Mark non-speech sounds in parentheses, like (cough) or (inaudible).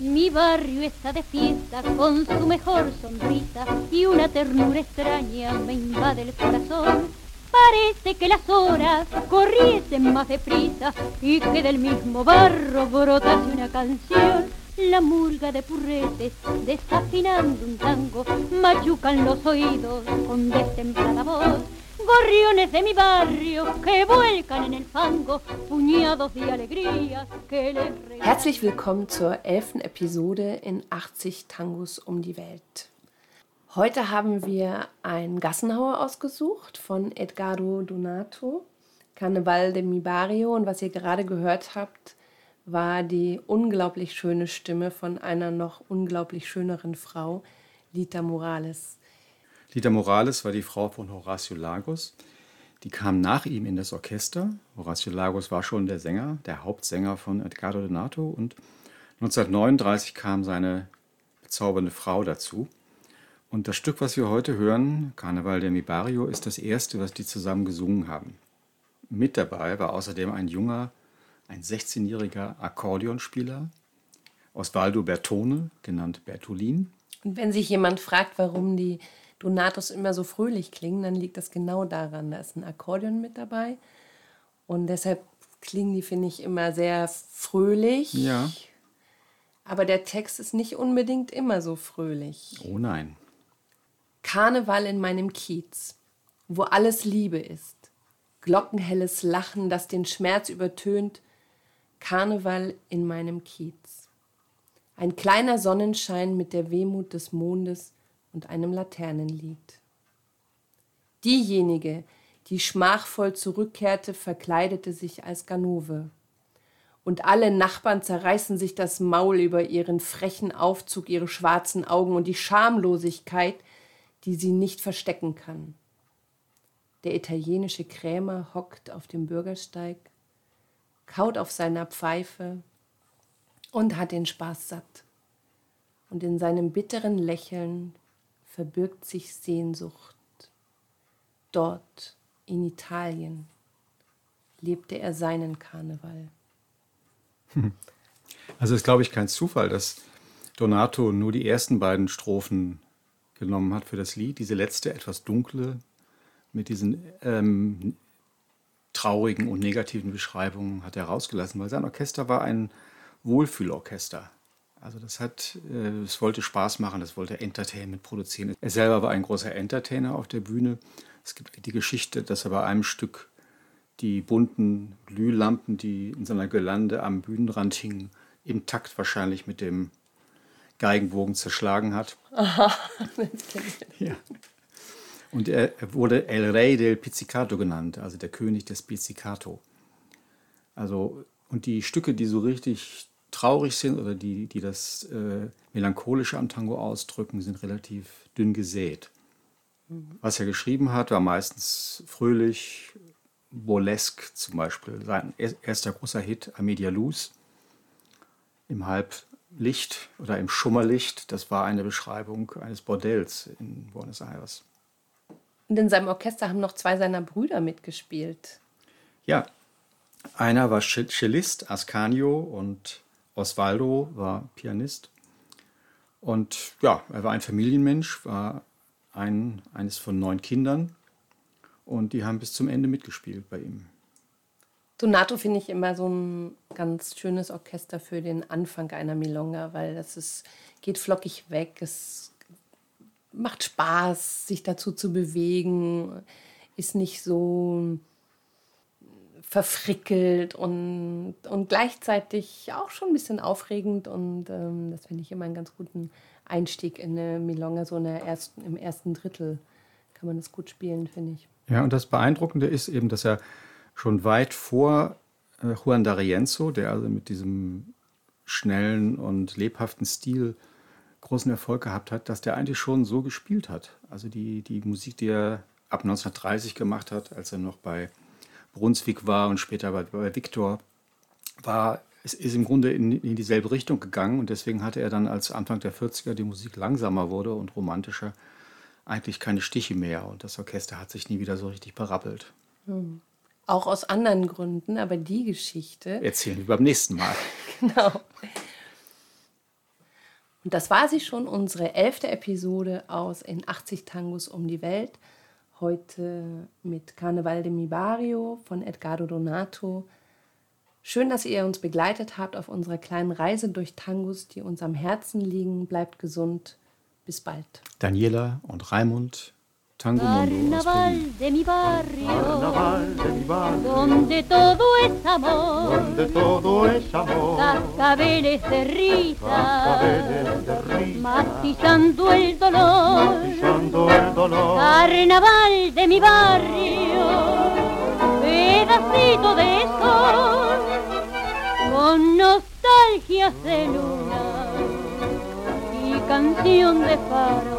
Mi barrio está de fiesta con su mejor sonrisa y una ternura extraña me invade el corazón. Parece que las horas corriesen más deprisa y que del mismo barro brotase una canción. La murga de purretes, desafinando un tango, machucan los oídos con destemplada voz. Gorriones de mi barrio que vuelcan en el fango, puñados de alegría que les Herzlich willkommen zur elften Episode in 80 Tangos um die Welt. Heute haben wir ein Gassenhauer ausgesucht von Edgardo Donato, Carnaval de mi Barrio. Und was ihr gerade gehört habt, war die unglaublich schöne Stimme von einer noch unglaublich schöneren Frau, Lita Morales. Lita Morales war die Frau von Horacio Lagos. Die kam nach ihm in das Orchester. Horacio Lagos war schon der Sänger, der Hauptsänger von Edgardo Donato. Und 1939 kam seine bezaubernde Frau dazu. Und das Stück, was wir heute hören, Carnaval de mi Barrio, ist das erste, was die zusammen gesungen haben. Mit dabei war außerdem ein junger ein 16-jähriger Akkordeonspieler, Osvaldo Bertone, genannt Bertolin. Und wenn sich jemand fragt, warum die Donatos immer so fröhlich klingen, dann liegt das genau daran. Da ist ein Akkordeon mit dabei. Und deshalb klingen die, finde ich, immer sehr fröhlich. Ja. Aber der Text ist nicht unbedingt immer so fröhlich. Oh nein. Karneval in meinem Kiez, wo alles Liebe ist. Glockenhelles Lachen, das den Schmerz übertönt, Karneval in meinem Kiez. Ein kleiner Sonnenschein mit der Wehmut des Mondes und einem Laternenlied. Diejenige, die schmachvoll zurückkehrte, verkleidete sich als Ganove. Und alle Nachbarn zerreißen sich das Maul über ihren frechen Aufzug, ihre schwarzen Augen und die Schamlosigkeit, die sie nicht verstecken kann. Der italienische Krämer hockt auf dem Bürgersteig, kaut auf seiner Pfeife und hat den Spaß satt. Und in seinem bitteren Lächeln verbirgt sich Sehnsucht. Dort, in Italien, lebte er seinen Karneval. Also ist, glaube ich, kein Zufall, dass Donato nur die ersten beiden Strophen genommen hat für das Lied. Diese letzte, etwas dunkle, mit diesen ähm, traurigen und negativen Beschreibungen hat er rausgelassen, weil sein Orchester war ein Wohlfühlorchester. Also das hat, äh, es wollte Spaß machen, es wollte Entertainment produzieren. Er selber war ein großer Entertainer auf der Bühne. Es gibt die Geschichte, dass er bei einem Stück die bunten Glühlampen, die in seiner Girlande am Bühnenrand hingen, im Takt wahrscheinlich mit dem Geigenbogen zerschlagen hat. Aha, (laughs) das kenne ich. Ja. Und er wurde El Rey del Pizzicato genannt, also der König des Pizzicato. Also, und die Stücke, die so richtig traurig sind oder die, die das äh, Melancholische am Tango ausdrücken, sind relativ dünn gesät. Was er geschrieben hat, war meistens fröhlich, burlesque zum Beispiel. Sein erster großer Hit, Amedia Luz, im Halblicht oder im Schummerlicht, das war eine Beschreibung eines Bordells in Buenos Aires. Und in seinem Orchester haben noch zwei seiner Brüder mitgespielt. Ja, einer war Cellist, Ascanio, und Osvaldo war Pianist. Und ja, er war ein Familienmensch, war ein, eines von neun Kindern. Und die haben bis zum Ende mitgespielt bei ihm. Donato finde ich immer so ein ganz schönes Orchester für den Anfang einer Milonga, weil das ist, geht flockig weg, es macht Spaß, sich dazu zu bewegen, ist nicht so verfrickelt und, und gleichzeitig auch schon ein bisschen aufregend und ähm, das finde ich immer einen ganz guten Einstieg in eine Milonga, so eine ersten, im ersten Drittel kann man das gut spielen, finde ich. Ja, und das Beeindruckende ist eben, dass er schon weit vor äh, Juan D'Arienzo, der also mit diesem schnellen und lebhaften Stil großen Erfolg gehabt hat, dass der eigentlich schon so gespielt hat. Also die, die Musik, die er ab 1930 gemacht hat, als er noch bei Brunswick war und später bei, bei Victor, war, es ist im Grunde in, in dieselbe Richtung gegangen und deswegen hatte er dann, als Anfang der 40er die Musik langsamer wurde und romantischer, eigentlich keine Stiche mehr und das Orchester hat sich nie wieder so richtig berappelt. Hm. Auch aus anderen Gründen, aber die Geschichte. Erzählen wir beim nächsten Mal. (laughs) genau. Und das war sie schon, unsere elfte Episode aus In 80 Tangos um die Welt. Heute mit Carnaval de mi Barrio von Edgardo Donato. Schön, dass ihr uns begleitet habt auf unserer kleinen Reise durch Tangos, die uns am Herzen liegen. Bleibt gesund. Bis bald. Daniela und Raimund Tango Carnaval de mi barrio, Carnaval de mi barrio, donde todo es amor, donde todo es amor, cascabeles de risa, matizando el dolor, matizando el dolor, Carnaval de mi barrio, pedacito de sol, con nostalgias de luna y canción de faro